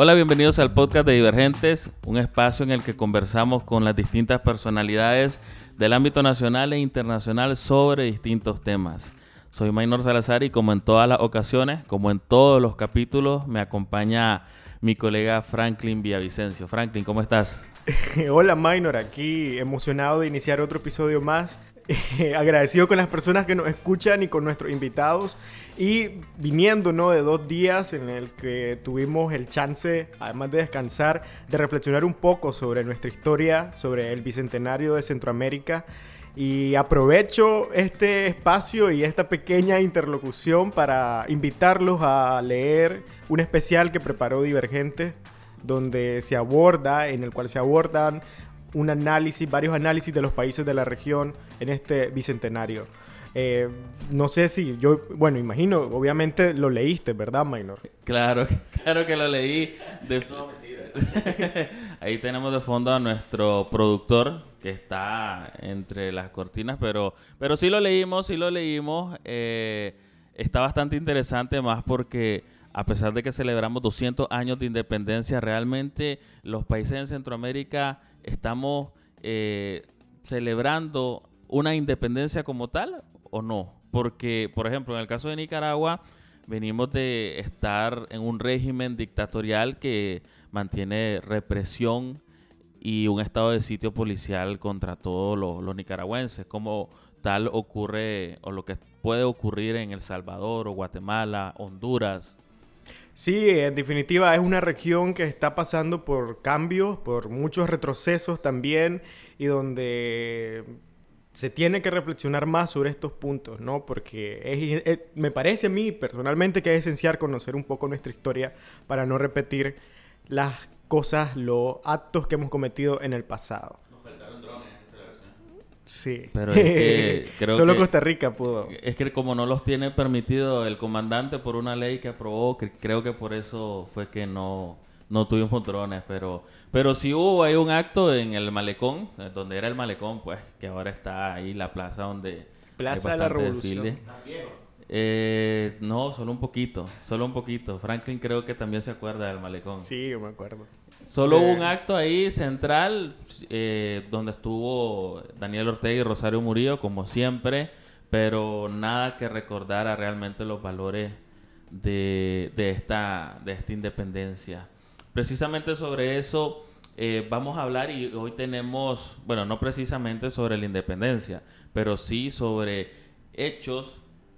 Hola, bienvenidos al podcast de Divergentes, un espacio en el que conversamos con las distintas personalidades del ámbito nacional e internacional sobre distintos temas. Soy Maynor Salazar y como en todas las ocasiones, como en todos los capítulos, me acompaña mi colega Franklin Villavicencio. Franklin, ¿cómo estás? Hola Maynor, aquí emocionado de iniciar otro episodio más agradecido con las personas que nos escuchan y con nuestros invitados. Y viniendo ¿no? de dos días en el que tuvimos el chance, además de descansar, de reflexionar un poco sobre nuestra historia, sobre el Bicentenario de Centroamérica. Y aprovecho este espacio y esta pequeña interlocución para invitarlos a leer un especial que preparó Divergente, donde se aborda, en el cual se abordan un análisis, varios análisis de los países de la región en este bicentenario. Eh, no sé si yo, bueno, imagino, obviamente lo leíste, ¿verdad, Minor? Claro, claro que lo leí. De... Ahí tenemos de fondo a nuestro productor que está entre las cortinas, pero, pero sí lo leímos, sí lo leímos. Eh, está bastante interesante más porque a pesar de que celebramos 200 años de independencia, realmente los países en Centroamérica estamos eh, celebrando una independencia como tal o no. Porque, por ejemplo, en el caso de Nicaragua, venimos de estar en un régimen dictatorial que mantiene represión y un estado de sitio policial contra todos los, nicaragüenses, como tal ocurre o lo que puede ocurrir en El Salvador o Guatemala, Honduras. Sí, en definitiva es una región que está pasando por cambios, por muchos retrocesos también y donde se tiene que reflexionar más sobre estos puntos, ¿no? Porque me parece a mí personalmente que es esencial conocer un poco nuestra historia para no repetir las cosas, los actos que hemos cometido en el pasado. Sí. Pero es que creo Solo Costa Rica pudo. Es que como no los tiene permitido el comandante por una ley que aprobó, creo que por eso fue que no, no tuvimos drones. Pero, pero sí hubo ahí un acto en el malecón, eh, donde era el malecón, pues, que ahora está ahí la plaza donde... Plaza de la Revolución. Eh, no, solo un poquito, solo un poquito. Franklin creo que también se acuerda del malecón. Sí, yo me acuerdo. Solo hubo un acto ahí central eh, donde estuvo Daniel Ortega y Rosario Murillo, como siempre, pero nada que recordara realmente los valores de, esta, de esta independencia. Precisamente sobre eso eh, vamos a hablar y hoy tenemos, bueno, no precisamente sobre la independencia, pero sí sobre hechos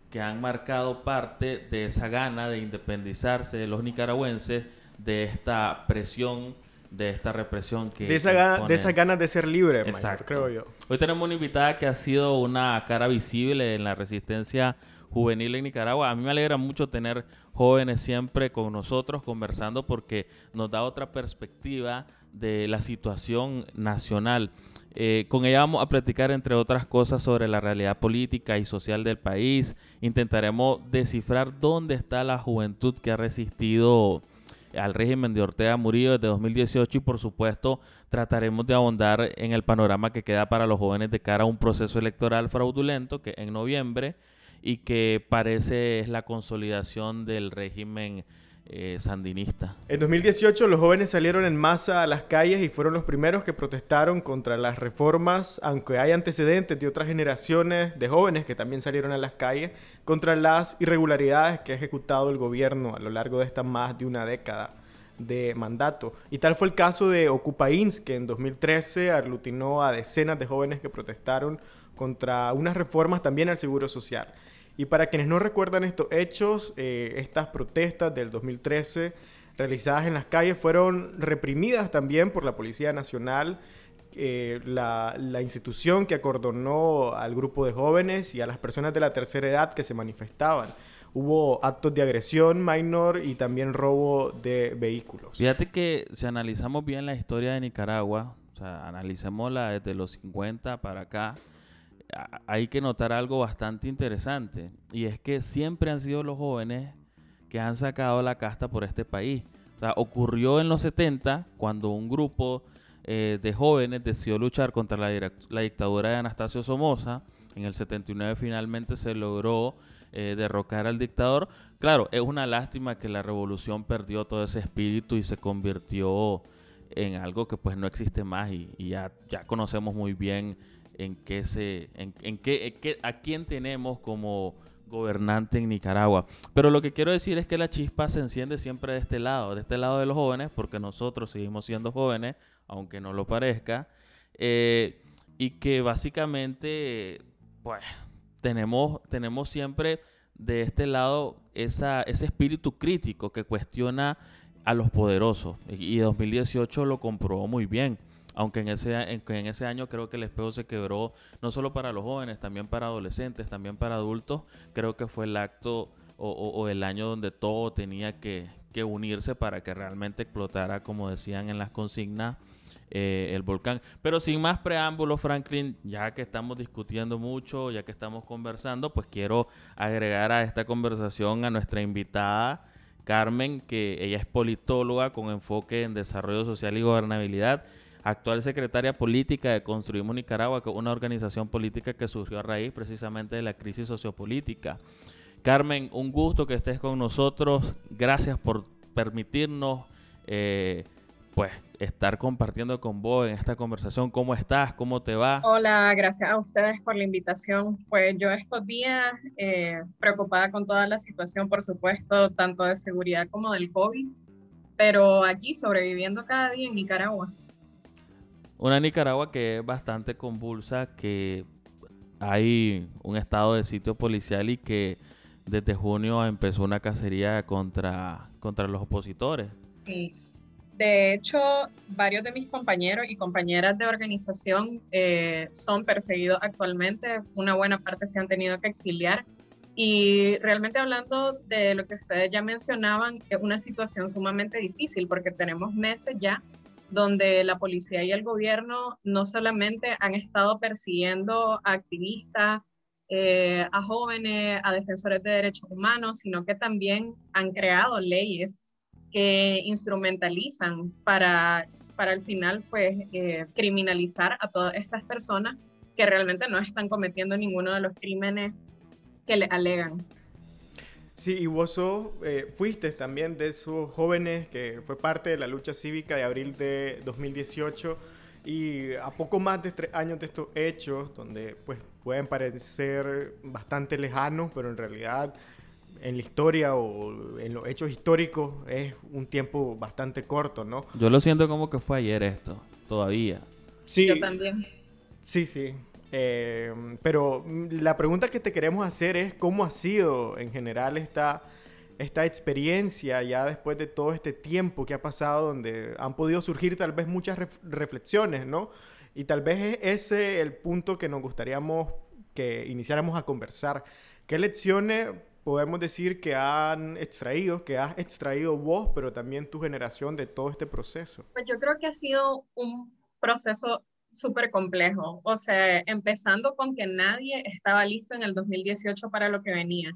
que han marcado parte de esa gana de independizarse de los nicaragüenses de esta presión, de esta represión que... De esa, de esas ganas de ser libre, creo yo. Hoy tenemos una invitada que ha sido una cara visible en la resistencia juvenil en Nicaragua. A mí me alegra mucho tener jóvenes siempre con nosotros conversando porque nos da otra perspectiva de la situación nacional. Eh, con ella vamos a platicar, entre otras cosas, sobre la realidad política y social del país. Intentaremos descifrar dónde está la juventud que ha resistido al régimen de Ortega Murillo desde 2018 y por supuesto trataremos de ahondar en el panorama que queda para los jóvenes de cara a un proceso electoral fraudulento que en noviembre y que parece es la consolidación del régimen eh, sandinista. En 2018 los jóvenes salieron en masa a las calles y fueron los primeros que protestaron contra las reformas, aunque hay antecedentes de otras generaciones de jóvenes que también salieron a las calles contra las irregularidades que ha ejecutado el gobierno a lo largo de esta más de una década de mandato. Y tal fue el caso de Ocupains, que en 2013 aglutinó a decenas de jóvenes que protestaron contra unas reformas también al Seguro Social. Y para quienes no recuerdan estos hechos, eh, estas protestas del 2013 realizadas en las calles fueron reprimidas también por la Policía Nacional, eh, la, institución que acordonó al grupo de jóvenes y a las personas de la tercera edad que se manifestaban. Hubo actos de agresión minor y también robo de vehículos. Fíjate que si analizamos bien la historia de Nicaragua, o sea, analicémosla desde los 50 para acá, hay que notar algo bastante interesante y es que siempre han sido los jóvenes que han sacado la casta por este país. Ocurrió en los 70 cuando un grupo eh, de jóvenes decidió luchar contra la, dictadura de Anastasio Somoza. En el 79 finalmente se logró eh, derrocar al dictador. Claro, es una lástima que la revolución perdió todo ese espíritu y se convirtió en algo que pues no existe más y, ya conocemos muy bien en qué se, en, en qué, a quién tenemos como gobernante en Nicaragua. Pero lo que quiero decir es que la chispa se enciende siempre de este lado, de este lado de los jóvenes, porque nosotros seguimos siendo jóvenes, aunque no lo parezca, eh, y que básicamente, pues, tenemos, tenemos siempre de este lado esa, ese espíritu crítico que cuestiona a los poderosos. Y 2018 lo comprobó muy bien. Aunque en ese, en, en ese año creo que el espejo se quebró no solo para los jóvenes, también para adolescentes, también para adultos. Creo que fue el acto o, el año donde todo tenía que, que, unirse para que realmente explotara, como decían en las consignas, eh, el volcán. Pero sin más preámbulos, Franklin, ya que estamos discutiendo mucho, ya que estamos conversando, pues quiero agregar a esta conversación a nuestra invitada. Carmen, que ella es politóloga con enfoque en desarrollo social y gobernabilidad, actual secretaria política de Construimos Nicaragua, una organización política que surgió a raíz precisamente de la crisis sociopolítica. Carmen, un gusto que estés con nosotros. Gracias por permitirnos eh, pues estar compartiendo con vos en esta conversación. ¿Cómo estás? ¿Cómo te va? Hola, gracias a ustedes por la invitación. Pues yo estos días eh, preocupada con toda la situación, por supuesto, tanto de seguridad como del COVID, pero aquí sobreviviendo cada día en Nicaragua. Una Nicaragua que es bastante convulsa, que hay un estado de sitio policial y que desde junio empezó una cacería contra, contra los opositores. Sí. De hecho, varios de mis compañeros y compañeras de organización eh, son perseguidos actualmente. Una buena parte se han tenido que exiliar. Y realmente hablando de lo que ustedes ya mencionaban, es una situación sumamente difícil porque tenemos meses ya donde la policía y el gobierno no solamente han estado persiguiendo a activistas, eh, a jóvenes, a defensores de derechos humanos, sino que también han creado leyes que instrumentalizan para, para al final pues eh, criminalizar a todas estas personas que realmente no están cometiendo ninguno de los crímenes que le alegan. Sí, y vos eh, fuiste también de esos jóvenes que fue parte de la lucha cívica de abril de 2018 y a poco más de tres años de estos hechos, donde pues pueden parecer bastante lejanos, pero en realidad en la historia o en los hechos históricos es un tiempo bastante corto, ¿no? Yo lo siento como que fue ayer esto, todavía. Sí. Yo también. Sí, sí. Eh, pero la pregunta que te queremos hacer es cómo ha sido en general esta, esta experiencia ya después de todo este tiempo que ha pasado donde han podido surgir tal vez muchas reflexiones, ¿no? Y tal vez es ese el punto que nos gustaría que iniciáramos a conversar. ¿Qué lecciones podemos decir que han extraído, que has extraído vos, pero también tu generación de todo este proceso? Pues yo creo que ha sido un proceso súper complejo. O sea, empezando con que nadie estaba listo en el 2018 para lo que venía.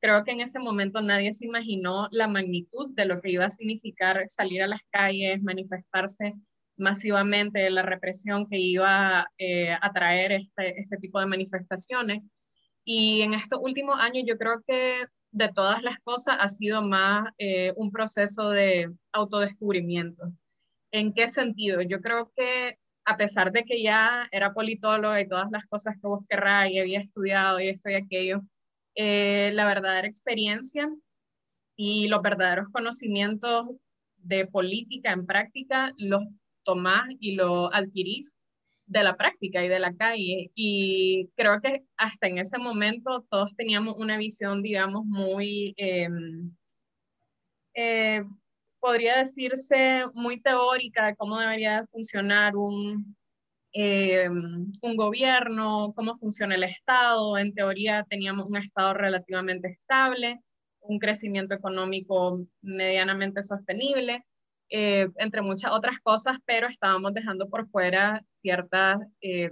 Creo que en ese momento nadie se imaginó la magnitud de lo que iba a significar salir a las calles, manifestarse masivamente, la represión que iba eh, a traer este, este tipo de manifestaciones. Y en estos últimos años yo creo que de todas las cosas ha sido más eh, un proceso de autodescubrimiento. ¿En qué sentido? Yo creo que a pesar de que ya era politóloga y todas las cosas que vos querrás y había estudiado y esto y aquello, eh, la verdadera experiencia y los verdaderos conocimientos de política en práctica los tomás y los adquirís de la práctica y de la calle. Y creo que hasta en ese momento todos teníamos una visión, digamos, muy, em, eh, podría decirse, muy teórica de cómo debería funcionar un, em, un gobierno, cómo funciona el Estado. En teoría teníamos un Estado relativamente estable, un crecimiento económico medianamente sostenible eh, entre muchas otras cosas, pero estábamos dejando por fuera ciertas eh,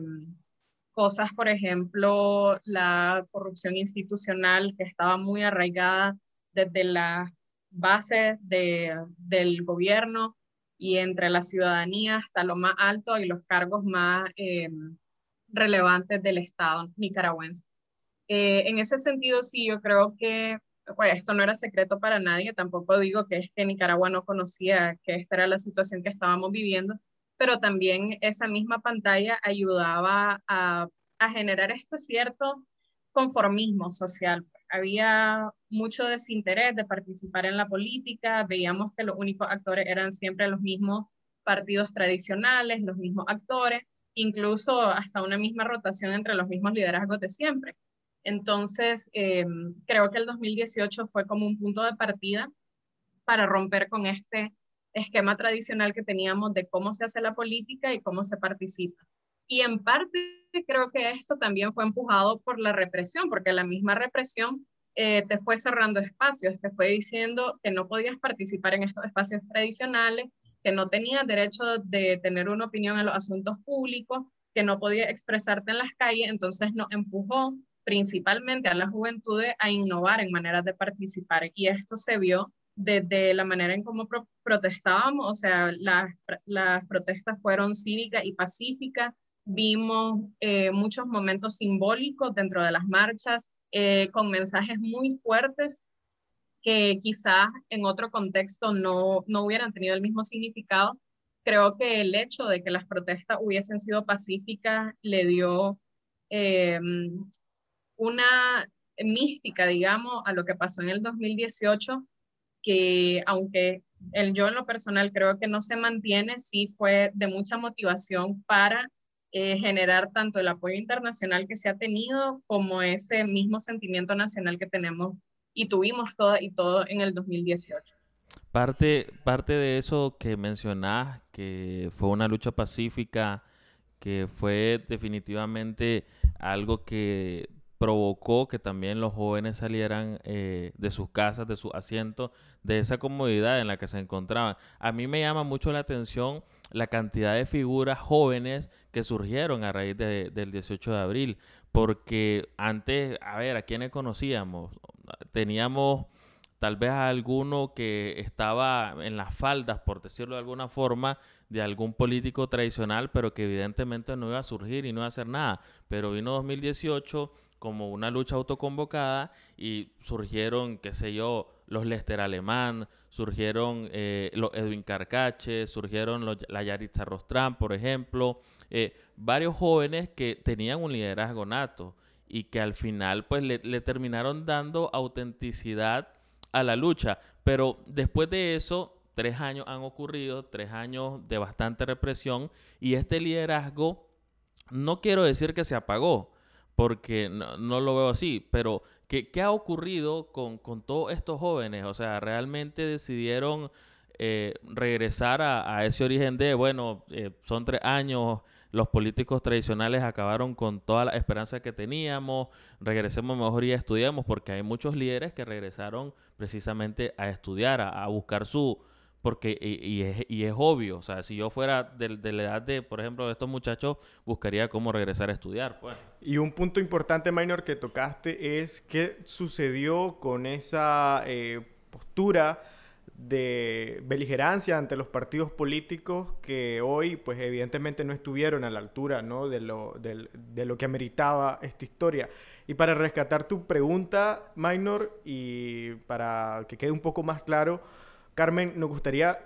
cosas, por ejemplo, la corrupción institucional que estaba muy arraigada desde la base de, del gobierno y entre la ciudadanía hasta lo más alto y los cargos más eh, relevantes del Estado nicaragüense. Eh, en ese sentido, sí, yo creo que pues, esto no era secreto para nadie, tampoco digo que es que Nicaragua no conocía que esta era la situación que estábamos viviendo, pero también esa misma pantalla ayudaba a, a generar este cierto conformismo social. Había mucho desinterés de participar en la política, veíamos que los únicos actores eran siempre los mismos partidos tradicionales, los mismos actores, incluso hasta una misma rotación entre los mismos liderazgos de siempre. Entonces, em, creo que el 2018 fue como un punto de partida para romper con este esquema tradicional que teníamos de cómo se hace la política y cómo se participa. Y en parte creo que esto también fue empujado por la represión, porque la misma represión eh, te fue cerrando espacios, te fue diciendo que no podías participar en estos espacios tradicionales, que no tenías derecho de tener una opinión en los asuntos públicos, que no podías expresarte en las calles, entonces nos empujó principalmente a la juventud a innovar en maneras de participar. Y esto se vio desde la manera en cómo protestábamos, o sea, las, las protestas fueron cívicas y pacíficas, vimos eh, muchos momentos simbólicos dentro de las marchas, eh, con mensajes muy fuertes que quizás en otro contexto no, no hubieran tenido el mismo significado. Creo que el hecho de que las protestas hubiesen sido pacíficas le dio eh, una mística, digamos, a lo que pasó en el 2018, que aunque el yo en lo personal creo que no se mantiene, sí fue de mucha motivación para eh, generar tanto el apoyo internacional que se ha tenido como ese mismo sentimiento nacional que tenemos y tuvimos todo y todo en el 2018. Parte, parte de eso que mencionás, que fue una lucha pacífica, que fue definitivamente algo que provocó que también los jóvenes salieran eh, de sus casas, de sus asientos, de esa comodidad en la que se encontraban. A mí me llama mucho la atención la cantidad de figuras jóvenes que surgieron a raíz del 18 de abril, porque antes, a ver, ¿a quiénes conocíamos? Teníamos tal vez a alguno que estaba en las faldas, por decirlo de alguna forma, de algún político tradicional, pero que evidentemente no iba a surgir y no iba a hacer nada. Pero vino 2018 como una lucha autoconvocada y surgieron, qué sé yo, los Lester Alemán, surgieron eh, los Edwin Carcache, surgieron los, la Yaritza Rostrán, por ejemplo, eh, varios jóvenes que tenían un liderazgo nato y que al final pues le, le terminaron dando autenticidad a la lucha. Pero después de eso, tres años han ocurrido, tres años de bastante represión y este liderazgo, no quiero decir que se apagó, porque no, lo veo así, pero ¿qué, qué ha ocurrido con, con, todos estos jóvenes? O sea, ¿realmente decidieron eh, regresar a, a, ese origen de, bueno, eh, son tres años, los políticos tradicionales acabaron con toda la esperanza que teníamos, regresemos mejor y estudiamos, porque hay muchos líderes que regresaron precisamente a estudiar, a buscar su, porque y, es, obvio, o sea, si yo fuera de, de, la edad de, por ejemplo, de estos muchachos, buscaría cómo regresar a estudiar, pues. Y un punto importante, Minor, que tocaste es qué sucedió con esa eh, postura de beligerancia ante los partidos políticos que hoy, pues evidentemente no estuvieron a la altura, ¿no? De lo, de lo que ameritaba esta historia. Y para rescatar tu pregunta, Minor, y para que quede un poco más claro, Carmen, nos gustaría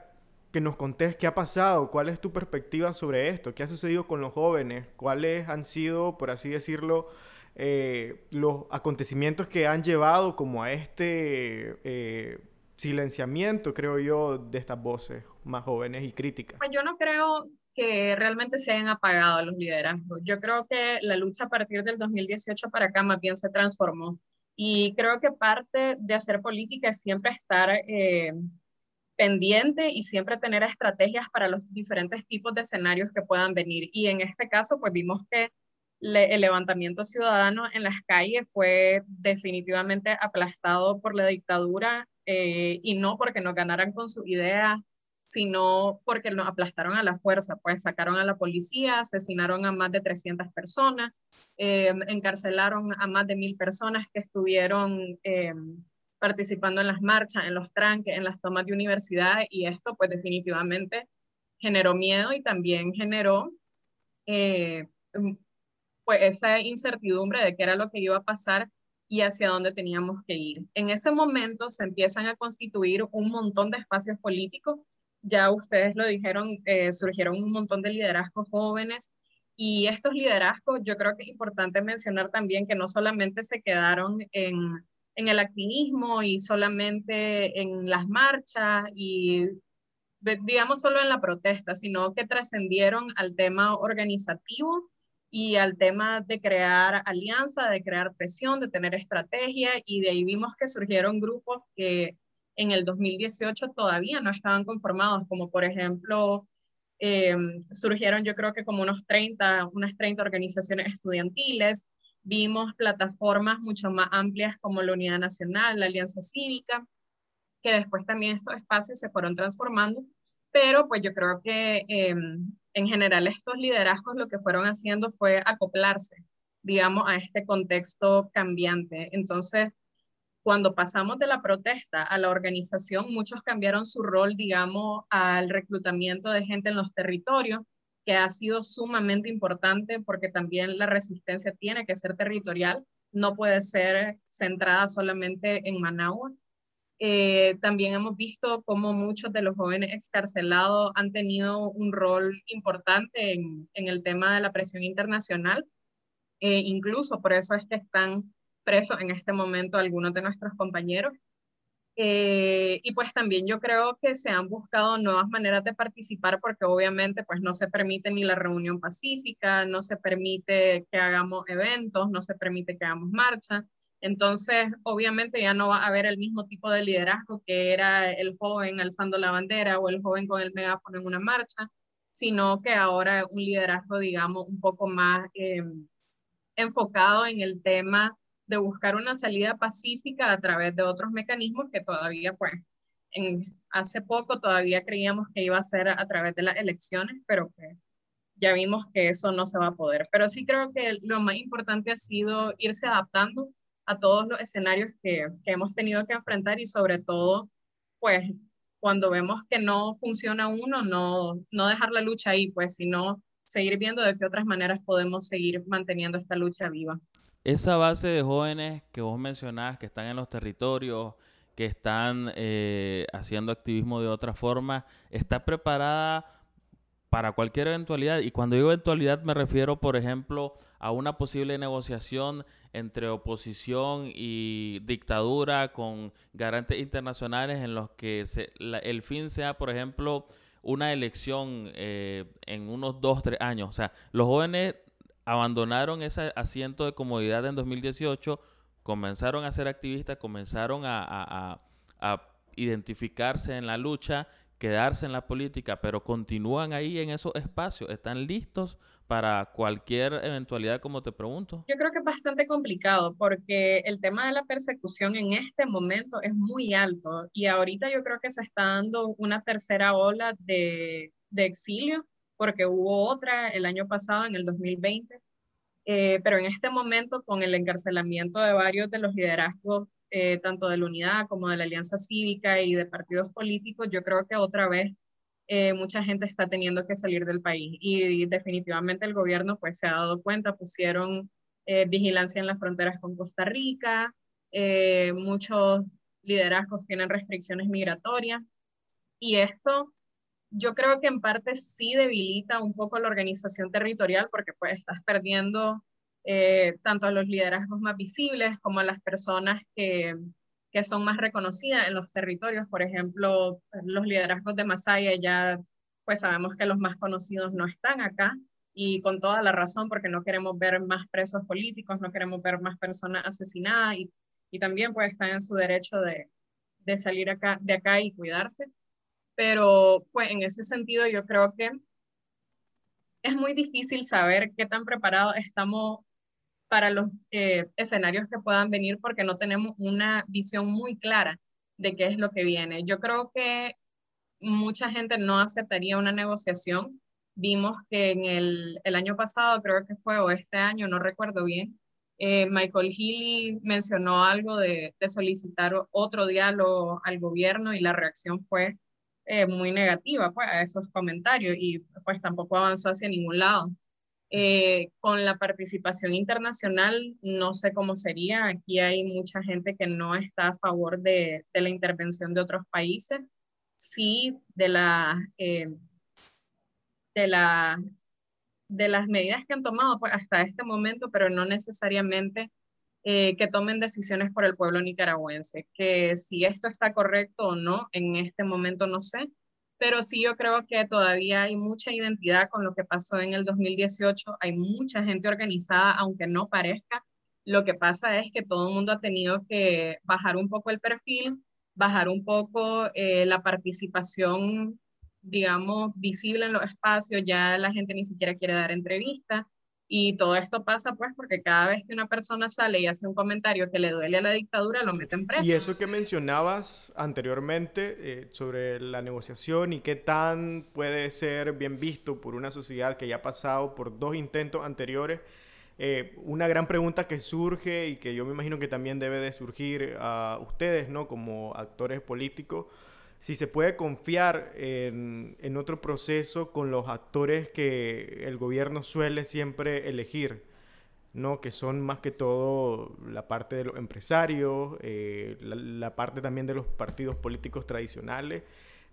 que nos contes qué ha pasado, cuál es tu perspectiva sobre esto, qué ha sucedido con los jóvenes, cuáles han sido, por así decirlo, eh, los acontecimientos que han llevado como a este eh, silenciamiento, creo yo, de estas voces más jóvenes y críticas. Yo no creo que realmente se hayan apagado los liderazgos. Yo creo que la lucha a partir del 2018 para acá más bien se transformó. Y creo que parte de hacer política es siempre estar eh, pendiente y siempre tener estrategias para los diferentes tipos de escenarios que puedan venir. Y en este caso, pues vimos que el levantamiento ciudadano en las calles fue definitivamente aplastado por la dictadura eh, y no porque nos ganaran con su idea, sino porque nos aplastaron a la fuerza, pues sacaron a la policía, asesinaron a más de 300 personas, eh, encarcelaron a más de mil personas que estuvieron eh, participando en las marchas, en los tranques, en las tomas de universidad y esto pues definitivamente generó miedo y también generó eh, pues esa incertidumbre de qué era lo que iba a pasar y hacia dónde teníamos que ir. En ese momento se empiezan a constituir un montón de espacios políticos, ya ustedes lo dijeron, eh, surgieron un montón de liderazgos jóvenes y estos liderazgos yo creo que es importante mencionar también que no solamente se quedaron en, en el activismo y solamente en las marchas y digamos solo en la protesta, sino que trascendieron al tema organizativo y al tema de crear alianza, de crear presión, de tener estrategia, y de ahí vimos que surgieron grupos que en el 2018 todavía no estaban conformados, como por ejemplo, eh, surgieron yo creo que como unos 30, unas 30 organizaciones estudiantiles, vimos plataformas mucho más amplias como la Unidad Nacional, la Alianza Cívica, que después también estos espacios se fueron transformando, pero pues yo creo que eh, en general estos liderazgos lo que fueron haciendo fue acoplarse, digamos, a este contexto cambiante. Entonces, cuando pasamos de la protesta a la organización, muchos cambiaron su rol, digamos, al reclutamiento de gente en los territorios, que ha sido sumamente importante porque también la resistencia tiene que ser territorial, no puede ser centrada solamente en Managua. Eh, también hemos visto cómo muchos de los jóvenes excarcelados han tenido un rol importante en, en el tema de la presión internacional. Eh, incluso por eso es que están presos en este momento algunos de nuestros compañeros. Eh, y pues también yo creo que se han buscado nuevas maneras de participar porque obviamente pues no se permite ni la reunión pacífica, no se permite que hagamos eventos, no se permite que hagamos marcha. Entonces, obviamente ya no va a haber el mismo tipo de liderazgo que era el joven alzando la bandera o el joven con el megáfono en una marcha, sino que ahora un liderazgo, digamos, un poco más eh, enfocado en el tema de buscar una salida pacífica a través de otros mecanismos que todavía, pues, en, hace poco todavía creíamos que iba a ser a través de las elecciones, pero que ya vimos que eso no se va a poder. Pero sí creo que lo más importante ha sido irse adaptando a todos los escenarios que, que hemos tenido que enfrentar y sobre todo, pues cuando vemos que no funciona uno, no, no dejar la lucha ahí, pues, sino seguir viendo de qué otras maneras podemos seguir manteniendo esta lucha viva. Esa base de jóvenes que vos mencionás, que están en los territorios, que están eh, haciendo activismo de otra forma, está preparada para cualquier eventualidad. Y cuando digo eventualidad me refiero, por ejemplo, a una posible negociación entre oposición y dictadura con garantes internacionales en los que el fin sea, por ejemplo, una elección eh, en unos dos, tres años. O sea, los jóvenes abandonaron ese asiento de comodidad en 2018, comenzaron a ser activistas, comenzaron a identificarse en la lucha quedarse en la política, pero continúan ahí en esos espacios, están listos para cualquier eventualidad, como te pregunto? Yo creo que es bastante complicado porque el tema de la persecución en este momento es muy alto y ahorita yo creo que se está dando una tercera ola de, de exilio porque hubo otra el año pasado, en el 2020, eh, pero en este momento con el encarcelamiento de varios de los liderazgos eh, tanto de la unidad como de la alianza cívica y de partidos políticos, yo creo que otra vez eh, mucha gente está teniendo que salir del país. Y, definitivamente el gobierno pues se ha dado cuenta, pusieron eh, vigilancia en las fronteras con Costa Rica, muchos liderazgos tienen restricciones migratorias y esto yo creo que en parte sí debilita un poco la organización territorial porque pues estás perdiendo eh, tanto a los liderazgos más visibles como a las personas que, que son más reconocidas en los territorios. Por ejemplo, los liderazgos de Masaya ya, pues sabemos que los más conocidos no están acá y con toda la razón porque no queremos ver más presos políticos, no queremos ver más personas asesinadas y, y también pues están en su derecho de, de salir acá, de acá y cuidarse. Pero pues en ese sentido yo creo que es muy difícil saber qué tan preparados estamos para los eh, escenarios que puedan venir porque no tenemos una visión muy clara de qué es lo que viene. Yo creo que mucha gente no aceptaría una negociación. Vimos que en el, el año pasado, creo que fue, o este año, no recuerdo bien, eh, Michael Healy mencionó algo de, de, solicitar otro diálogo al gobierno y la reacción fue eh, muy negativa pues, a esos comentarios y pues tampoco avanzó hacia ningún lado. Eh, con la participación internacional, no sé cómo sería. Aquí hay mucha gente que no está a favor de, de la intervención de otros países. Sí, de, la, eh, de, la, de las medidas que han tomado pues, hasta este momento, pero no necesariamente eh, que tomen decisiones por el pueblo nicaragüense. Que si esto está correcto o no, en este momento no sé, pero sí yo creo que todavía hay mucha identidad con lo que pasó en el 2018, hay mucha gente organizada, aunque no parezca. Lo que pasa es que todo el mundo ha tenido que bajar un poco el perfil, bajar un poco eh, la participación, digamos, visible en los espacios, ya la gente ni siquiera quiere dar entrevistas. Y todo esto pasa pues porque cada vez que una persona sale y hace un comentario que le duele a la dictadura, lo meten preso. Y eso que mencionabas anteriormente eh, sobre la negociación y qué tan puede ser bien visto por una sociedad que ya ha pasado por dos intentos anteriores, eh, una gran pregunta que surge y que yo me imagino que también debe de surgir a ustedes, ¿no? Como actores políticos si se puede confiar en, otro proceso con los actores que el gobierno suele siempre elegir, ¿no? que son más que todo la parte de los empresarios, eh, la, parte también de los partidos políticos tradicionales.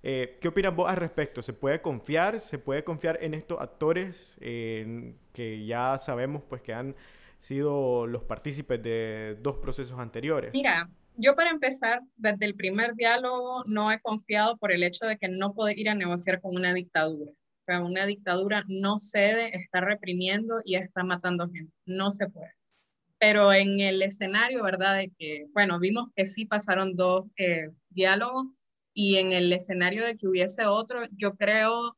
Eh, ¿Qué opinan vos al respecto? ¿Se puede confiar? ¿Se puede confiar en estos actores que ya sabemos pues, que han sido los partícipes de dos procesos anteriores? Mira, yo para empezar, desde el primer diálogo no he confiado por el hecho de que no puedo ir a negociar con una dictadura. O sea, una dictadura no cede, está reprimiendo y está matando gente. No se puede. Pero en el escenario, ¿verdad? De que, bueno, vimos que sí pasaron dos eh, diálogos y en el escenario de que hubiese otro, yo creo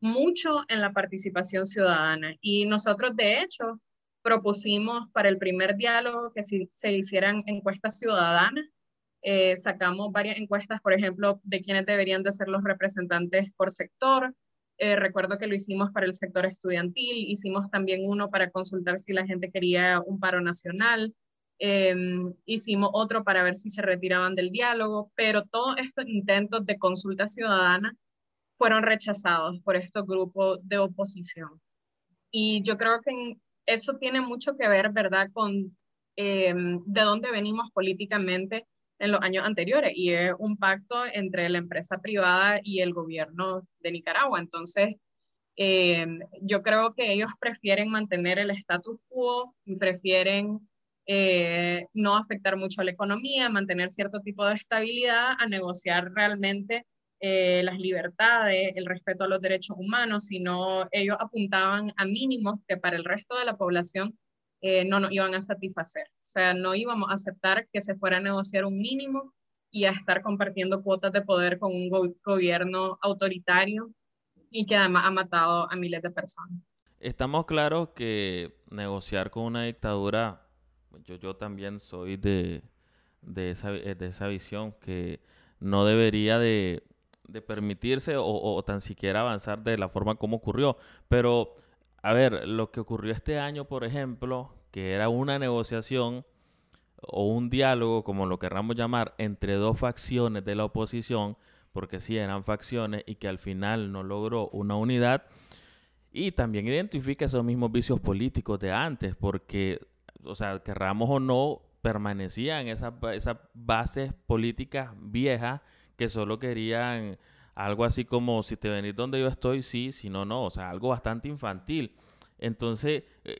mucho en la participación ciudadana. Y nosotros, de hecho, propusimos para el primer diálogo que si, se hicieran encuestas ciudadanas. Eh, sacamos varias encuestas, por ejemplo, de quiénes deberían de ser los representantes por sector. Eh, recuerdo que lo hicimos para el sector estudiantil, hicimos también uno para consultar si la gente quería un paro nacional, em, hicimos otro para ver si se retiraban del diálogo, pero todos estos intentos de consulta ciudadana fueron rechazados por estos grupos de oposición. Y yo creo que eso tiene mucho que ver, ¿verdad?, con em, de dónde venimos políticamente en los años anteriores y es un pacto entre la empresa privada y el gobierno de Nicaragua. Entonces, em, yo creo que ellos prefieren mantener el status quo, prefieren eh, no afectar mucho a la economía, mantener cierto tipo de estabilidad, a negociar realmente eh, las libertades, el respeto a los derechos humanos, sino ellos apuntaban a mínimos que para el resto de la población eh, no nos iban a satisfacer. O sea, no íbamos a aceptar que se fuera a negociar un mínimo y a estar compartiendo cuotas de poder con un gobierno autoritario y que además ha matado a miles de personas. Estamos claros que negociar con una dictadura, yo, yo también soy de, de, esa, de esa visión que no debería de, de permitirse o, tan siquiera avanzar de la forma como ocurrió. Pero, a ver, lo que ocurrió este año, por ejemplo, que era una negociación o un diálogo, como lo querramos llamar, entre dos facciones de la oposición, porque sí eran facciones y que al final no logró una unidad. Y también identifica esos mismos vicios políticos de antes, porque, o sea, querramos o no, permanecían esas, esas bases políticas viejas que solo querían algo así como si te venís donde yo estoy, sí, si no, no, o sea, algo bastante infantil. Entonces, eh,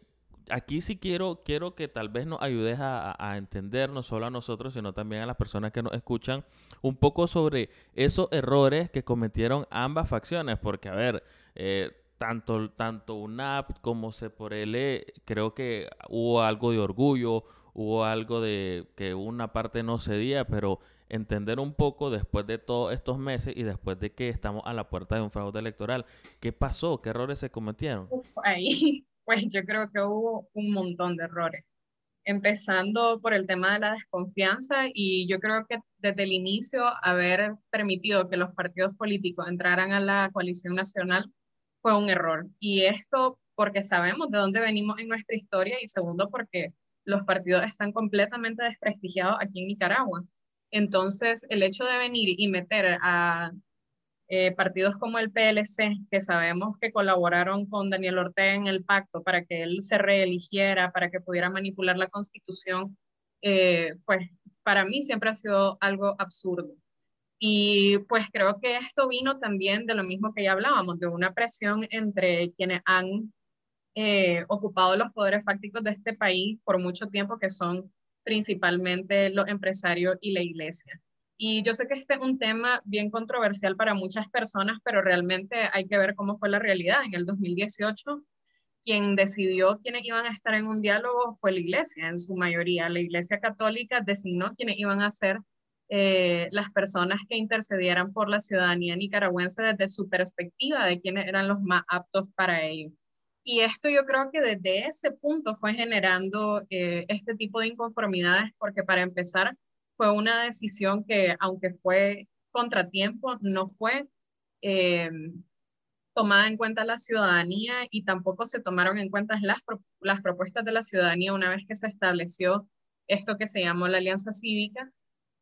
aquí sí quiero, quiero que tal vez nos ayudes a, entender no solo a nosotros, sino también a las personas que nos escuchan un poco sobre esos errores que cometieron ambas facciones, porque a ver, eh, tanto, tanto UNAP como L creo que hubo algo de orgullo, hubo algo de que una parte no cedía, pero entender un poco después de todos estos meses y después de que estamos a la puerta de un fraude electoral. ¿Qué pasó? ¿Qué errores se cometieron? Uf, ahí, pues yo creo que hubo un montón de errores. Empezando por el tema de la desconfianza y yo creo que desde el inicio haber permitido que los partidos políticos entraran a la coalición nacional fue un error. Y esto porque sabemos de dónde venimos en nuestra historia y segundo porque los partidos están completamente desprestigiados aquí en Nicaragua. Entonces, el hecho de venir y meter a Eh, partidos como el PLC, que sabemos que colaboraron con Daniel Ortega en el pacto para que él se reeligiera, para que pudiera manipular la constitución, eh, pues para mí siempre ha sido algo absurdo. Y pues creo que esto vino también de lo mismo que ya hablábamos, de una presión entre quienes han eh, ocupado los poderes fácticos de este país por mucho tiempo, que son principalmente los empresarios y la iglesia. Y yo sé que este es un tema bien controversial para muchas personas, pero realmente hay que ver cómo fue la realidad. En el 2018, quien decidió quiénes iban a estar en un diálogo fue la iglesia, en su mayoría. La iglesia católica designó quiénes iban a ser eh, las personas que intercedieran por la ciudadanía nicaragüense desde su perspectiva de quiénes eran los más aptos para ello. Y esto yo creo que desde ese punto fue generando eh, este tipo de inconformidades, porque para empezar fue una decisión que, aunque fue contratiempo, no fue eh, tomada en cuenta la ciudadanía y tampoco se tomaron en cuenta las, las propuestas de la ciudadanía una vez que se estableció esto que se llamó la Alianza Cívica,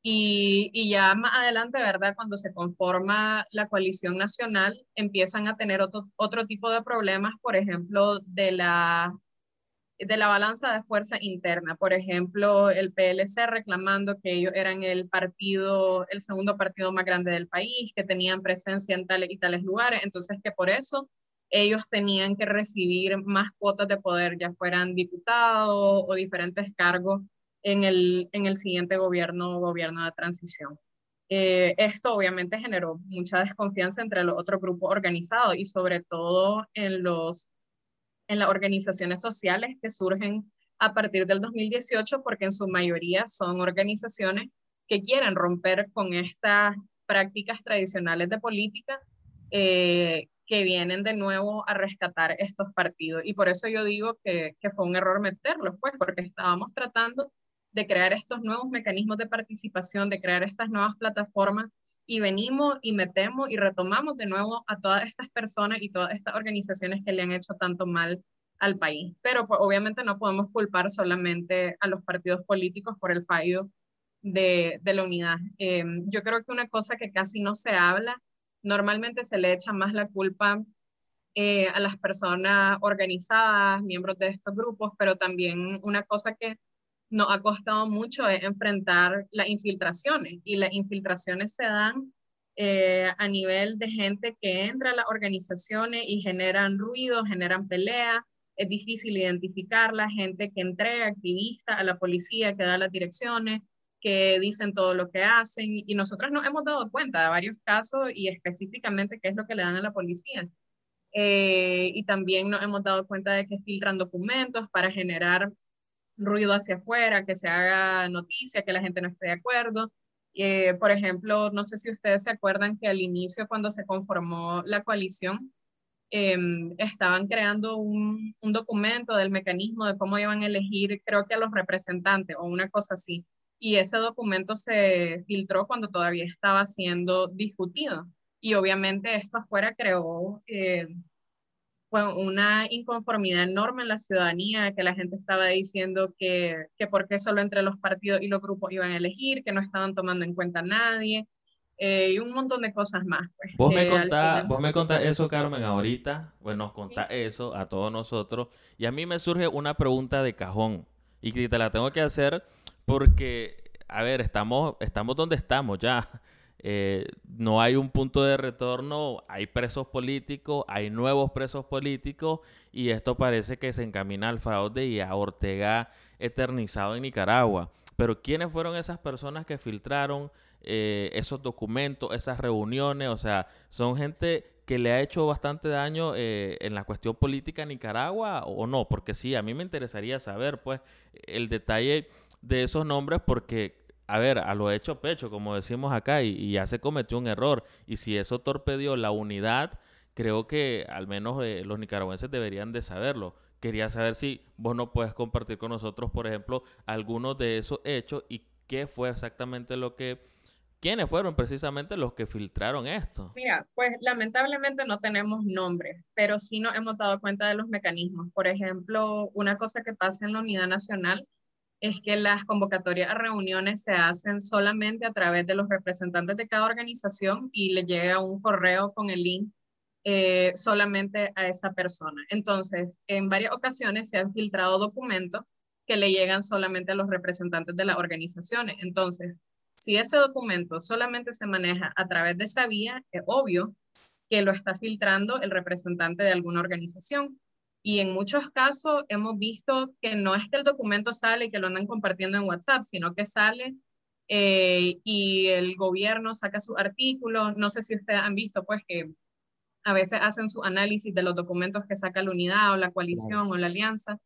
y, ya más adelante, ¿verdad? Cuando se conforma la coalición nacional, empiezan a tener otro, otro tipo de problemas, por ejemplo, de la, de la balanza de fuerza interna. Por ejemplo, el PLC reclamando que ellos eran el partido, el segundo partido más grande del país, que tenían presencia en tales y tales lugares, entonces que por eso ellos tenían que recibir más cuotas de poder, ya fueran diputados o diferentes cargos en el, en el siguiente gobierno, gobierno de transición. Eh, esto obviamente generó mucha desconfianza entre los otros grupos organizados y sobre todo en, los, en las organizaciones sociales que surgen a partir del 2018 porque en su mayoría son organizaciones que quieren romper con estas prácticas tradicionales de política eh, que vienen de nuevo a rescatar estos partidos. Y por eso yo digo que, que fue un error meterlos, pues, porque estábamos tratando de crear estos nuevos mecanismos de participación, de crear estas nuevas plataformas y venimos y metemos y retomamos de nuevo a todas estas personas y todas estas organizaciones que le han hecho tanto mal al país. Pero pues, obviamente no podemos culpar solamente a los partidos políticos por el fallo de, de la unidad. Em, yo creo que una cosa que casi no se habla, normalmente se le echa más la culpa eh, a las personas organizadas, miembros de estos grupos, pero también una cosa que nos ha costado mucho enfrentar las infiltraciones y las infiltraciones se dan eh, a nivel de gente que entra a las organizaciones y generan ruido, generan pelea, es difícil identificar la gente que entrega activista a la policía, que da las direcciones, que dicen todo lo que hacen y nosotros nos hemos dado cuenta de varios casos y específicamente qué es lo que le dan a la policía. Eh, y también nos hemos dado cuenta de que filtran documentos para generar ruido hacia afuera, que se haga noticia, que la gente no esté de acuerdo. Eh, por ejemplo, no sé si ustedes se acuerdan que al inicio, cuando se conformó la coalición, em, estaban creando un, un, documento del mecanismo de cómo iban a elegir, creo que a los representantes o una cosa así. Y ese documento se filtró cuando todavía estaba siendo discutido. Y obviamente esto afuera creó eh, fue una inconformidad enorme en la ciudadanía, que la gente estaba diciendo que, que por qué solo entre los partidos y los grupos iban a elegir, que no estaban tomando en cuenta a nadie, eh, y un montón de cosas más. Pues, vos, me contás, vos me contás eso, Carmen, ahorita, pues nos contás eso a todos nosotros, y a mí me surge una pregunta de cajón, y que te la tengo que hacer porque, a ver, estamos, estamos donde estamos ya. Eh, no hay un punto de retorno, hay presos políticos, hay nuevos presos políticos y esto parece que se encamina al fraude y a Ortega eternizado en Nicaragua. Pero ¿quiénes fueron esas personas que filtraron eh, esos documentos, esas reuniones? O sea, son gente que le ha hecho bastante daño eh, en la cuestión política en Nicaragua o no? Porque sí, a mí me interesaría saber pues el detalle de esos nombres porque a ver, a lo hecho pecho, como decimos acá, y, ya se cometió un error. Y si eso torpedió la unidad, creo que al menos eh, los nicaragüenses deberían de saberlo. Quería saber si vos no puedes compartir con nosotros, por ejemplo, algunos de esos hechos y qué fue exactamente lo que... ¿Quiénes fueron precisamente los que filtraron esto? Mira, pues lamentablemente no tenemos nombres, pero sí nos hemos dado cuenta de los mecanismos. Por ejemplo, una cosa que pasa en la unidad nacional es que las convocatorias a reuniones se hacen solamente a través de los representantes de cada organización y le llega un correo con el link eh, solamente a esa persona. Entonces, en varias ocasiones se han filtrado documentos que le llegan solamente a los representantes de las organizaciones. Entonces, si ese documento solamente se maneja a través de esa vía, es obvio que lo está filtrando el representante de alguna organización. Y en muchos casos hemos visto que no es que el documento sale y que lo andan compartiendo en WhatsApp, sino que sale eh, y el gobierno saca su artículo. No sé si ustedes han visto, pues, que a veces hacen su análisis de los documentos que saca la unidad o la coalición o la alianza.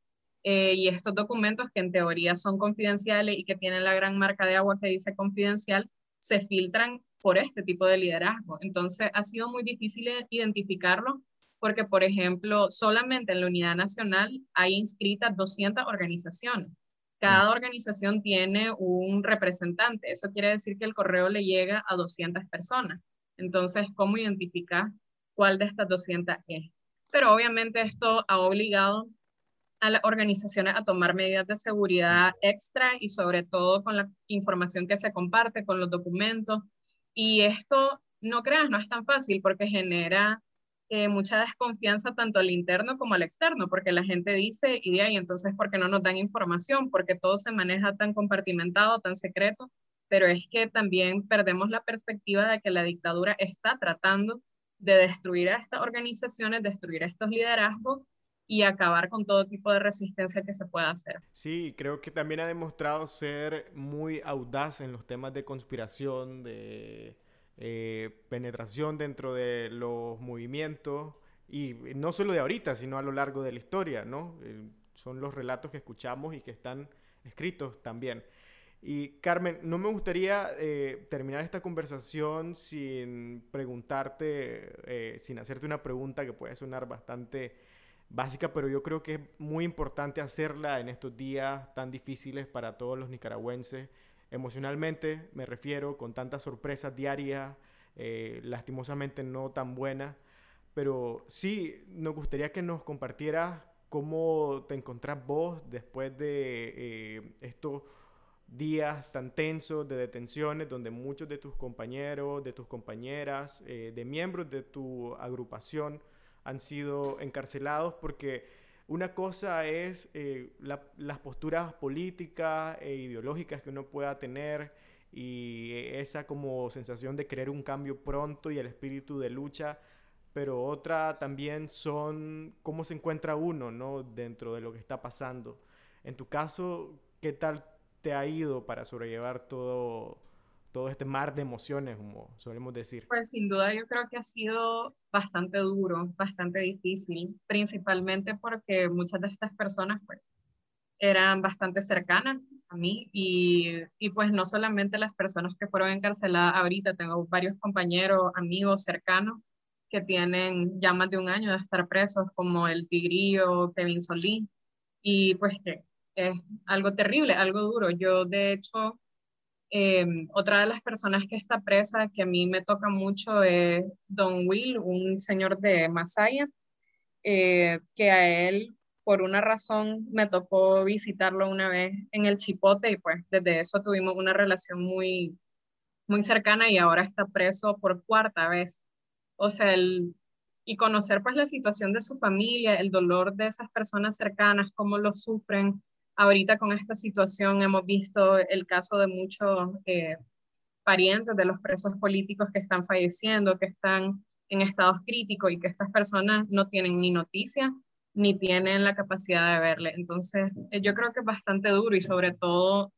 Eh, y estos documentos que en teoría son confidenciales y que tienen la gran marca de agua que dice confidencial, se filtran por este tipo de liderazgo. Entonces, ha sido muy difícil identificarlo porque, por ejemplo, solamente en la Unidad Nacional hay inscritas 200 organizaciones. Cada organización tiene un representante. Eso quiere decir que el correo le llega a 200 personas. Entonces, ¿cómo identificar cuál de estas 200 es? Pero obviamente esto ha obligado a las organizaciones a tomar medidas de seguridad extra y sobre todo con la información que se comparte, con los documentos. Y esto, no creas, no es tan fácil porque genera eh, mucha desconfianza tanto al interno como al externo, porque la gente dice, y de ahí entonces, ¿por qué no nos dan información? Porque todo se maneja tan compartimentado, tan secreto, pero es que también perdemos la perspectiva de que la dictadura está tratando de destruir a estas organizaciones, destruir a estos liderazgos y acabar con todo tipo de resistencia que se pueda hacer. Sí, creo que también ha demostrado ser muy audaz en los temas de conspiración, de eh, penetración dentro de los movimientos, y no solo de ahorita, sino a lo largo de la historia, ¿no? Eh, son los relatos que escuchamos y que están escritos también. Y Carmen, no me gustaría eh, terminar esta conversación sin preguntarte, sin hacerte una pregunta que puede sonar bastante básica, pero yo creo que es muy importante hacerla en estos días tan difíciles para todos los nicaragüenses Emocionalmente me refiero con tantas sorpresas diarias, eh, lastimosamente no tan buenas, pero sí nos gustaría que nos compartieras cómo te encontrás vos después de eh, estos días tan tensos de detenciones donde muchos de tus compañeros, de tus compañeras, eh, de miembros de tu agrupación han sido encarcelados porque una cosa es eh, las posturas políticas e ideológicas que uno pueda tener y esa como sensación de querer un cambio pronto y el espíritu de lucha, pero otra también son cómo se encuentra uno, ¿no? Dentro de lo que está pasando. En tu caso, ¿qué tal te ha ido para sobrellevar todo, todo este mar de emociones, como solemos decir? Pues sin duda yo creo que ha sido bastante duro, bastante difícil, principalmente porque muchas de estas personas pues eran bastante cercanas a mí y, y pues no solamente las personas que fueron encarceladas ahorita, tengo varios compañeros, amigos cercanos que tienen ya más de un año de estar presos, como el Tigrillo, Kevin Solí, y pues que es algo terrible, algo duro. Yo de hecho Em, otra de las personas que está presa, que a mí me toca mucho, es Don Will, un señor de Masaya, eh, que a él, por una razón, me tocó visitarlo una vez en el Chipote y pues desde eso tuvimos una relación muy, muy cercana y ahora está preso por cuarta vez. O sea, el, y conocer pues la situación de su familia, el dolor de esas personas cercanas, cómo lo sufren, Ahorita con esta situación hemos visto el caso de muchos eh, parientes de los presos políticos que están falleciendo, que están en estados críticos y que estas personas no tienen ni noticia ni tienen la capacidad de verle. Entonces, eh, yo creo que es bastante duro y sobre todo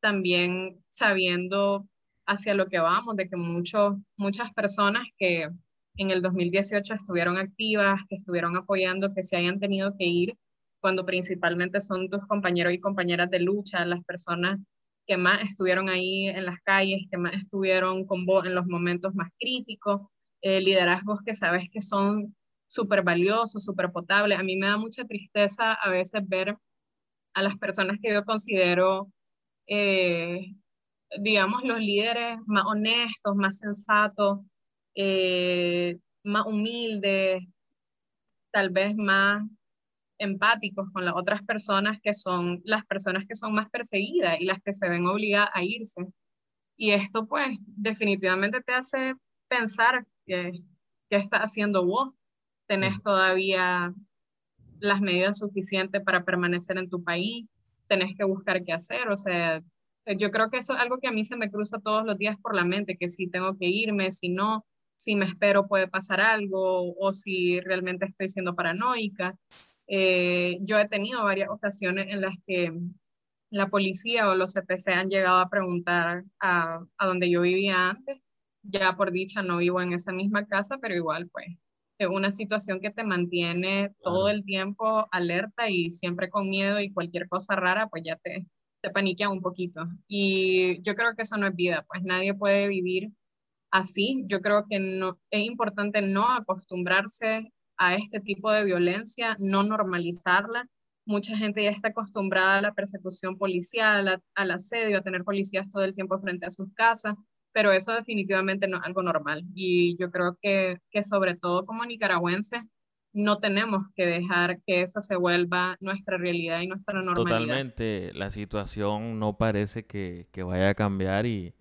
también sabiendo hacia lo que vamos, de que muchos, muchas personas que en el 2018 estuvieron activas, que estuvieron apoyando, que se hayan tenido que ir cuando principalmente son tus compañeros y compañeras de lucha, las personas que más estuvieron ahí en las calles, que más estuvieron con vos en los momentos más críticos, eh, liderazgos que sabes que son súper valiosos, súper potables. A mí me da mucha tristeza a veces ver a las personas que yo considero, eh, digamos, los líderes más honestos, más sensatos, eh, más humildes, tal vez más empáticos con las otras personas que son las personas que son más perseguidas y las que se ven obligadas a irse. Y esto pues definitivamente te hace pensar que, qué estás haciendo vos. Tenés todavía las medidas suficientes para permanecer en tu país, tenés que buscar qué hacer, o sea, yo creo que eso es algo que a mí se me cruza todos los días por la mente, que si tengo que irme, si no, si me espero puede pasar algo o si realmente estoy siendo paranoica. Eh, yo he tenido varias ocasiones en las que la policía o los CPC han llegado a preguntar a, a donde yo vivía antes. Ya por dicha no vivo en esa misma casa, pero igual pues es una situación que te mantiene todo el tiempo alerta y siempre con miedo y cualquier cosa rara pues ya te, te paniquea un poquito. Y yo creo que eso no es vida, pues nadie puede vivir así. Yo creo que no, es importante no acostumbrarse a este tipo de violencia, no normalizarla. Mucha gente ya está acostumbrada a la persecución policial, al asedio, a tener policías todo el tiempo frente a sus casas, pero eso definitivamente no es algo normal. Y yo creo que, que sobre todo como nicaragüenses, no tenemos que dejar que esa se vuelva nuestra realidad y nuestra normalidad. Totalmente, la situación no parece que, que vaya a cambiar y,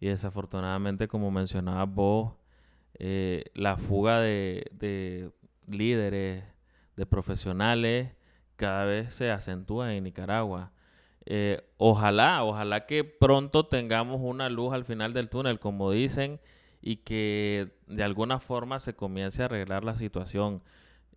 y, desafortunadamente, como mencionabas vos, eh, la fuga de, líderes, de profesionales, cada vez se acentúa en Nicaragua. Eh, ojalá, ojalá que pronto tengamos una luz al final del túnel, como dicen, y que de alguna forma se comience a arreglar la situación.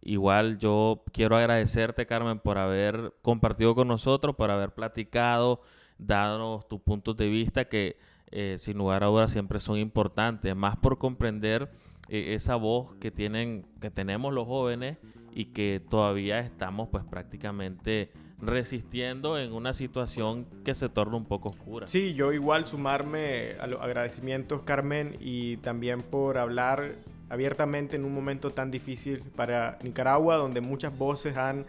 Igual yo quiero agradecerte, Carmen, por haber compartido con nosotros, por haber platicado, dado tus puntos de vista que eh, sin lugar a dudas siempre son importantes, más por comprender eh, esa voz que tienen, que tenemos los jóvenes y que todavía estamos pues prácticamente resistiendo en una situación que se torna un poco oscura. Sí, yo igual sumarme a los agradecimientos, Carmen, y también por hablar abiertamente en un momento tan difícil para Nicaragua, donde muchas voces han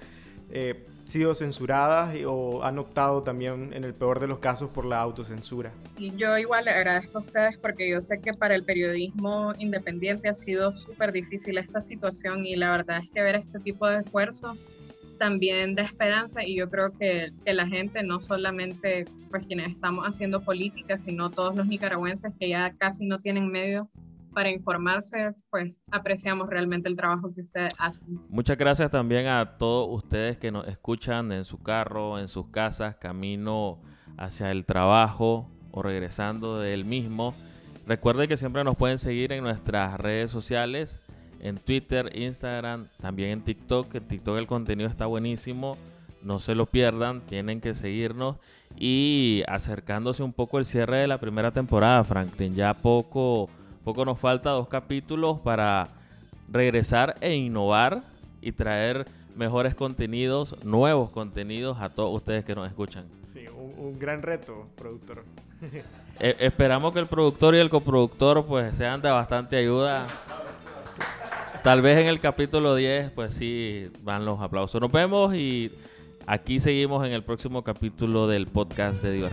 eh, sido censuradas o han optado también, en el peor de los casos, por la autocensura. Y yo igual le agradezco a ustedes porque yo sé que para el periodismo independiente ha sido súper difícil esta situación y la verdad es que ver este tipo de esfuerzos también da esperanza y yo creo que, que, la gente, no solamente pues quienes estamos haciendo política, sino todos los nicaragüenses que ya casi no tienen medio para informarse, pues apreciamos realmente el trabajo que ustedes hacen. Muchas gracias también a todos ustedes que nos escuchan en su carro, en sus casas, camino hacia el trabajo o regresando del mismo. Recuerden que siempre nos pueden seguir en nuestras redes sociales, en Twitter, Instagram, también en TikTok. En TikTok el contenido está buenísimo. No se lo pierdan, tienen que seguirnos. Y acercándose un poco el cierre de la primera temporada, Franklin. Ya poco poco nos falta dos capítulos para regresar e innovar y traer mejores contenidos, nuevos contenidos a todos ustedes que nos escuchan. Sí, un, gran reto, productor. E, esperamos que el productor y el coproductor pues sean de bastante ayuda. Tal vez en el capítulo 10 pues sí van los aplausos. Nos vemos y aquí seguimos en el próximo capítulo del podcast de Dios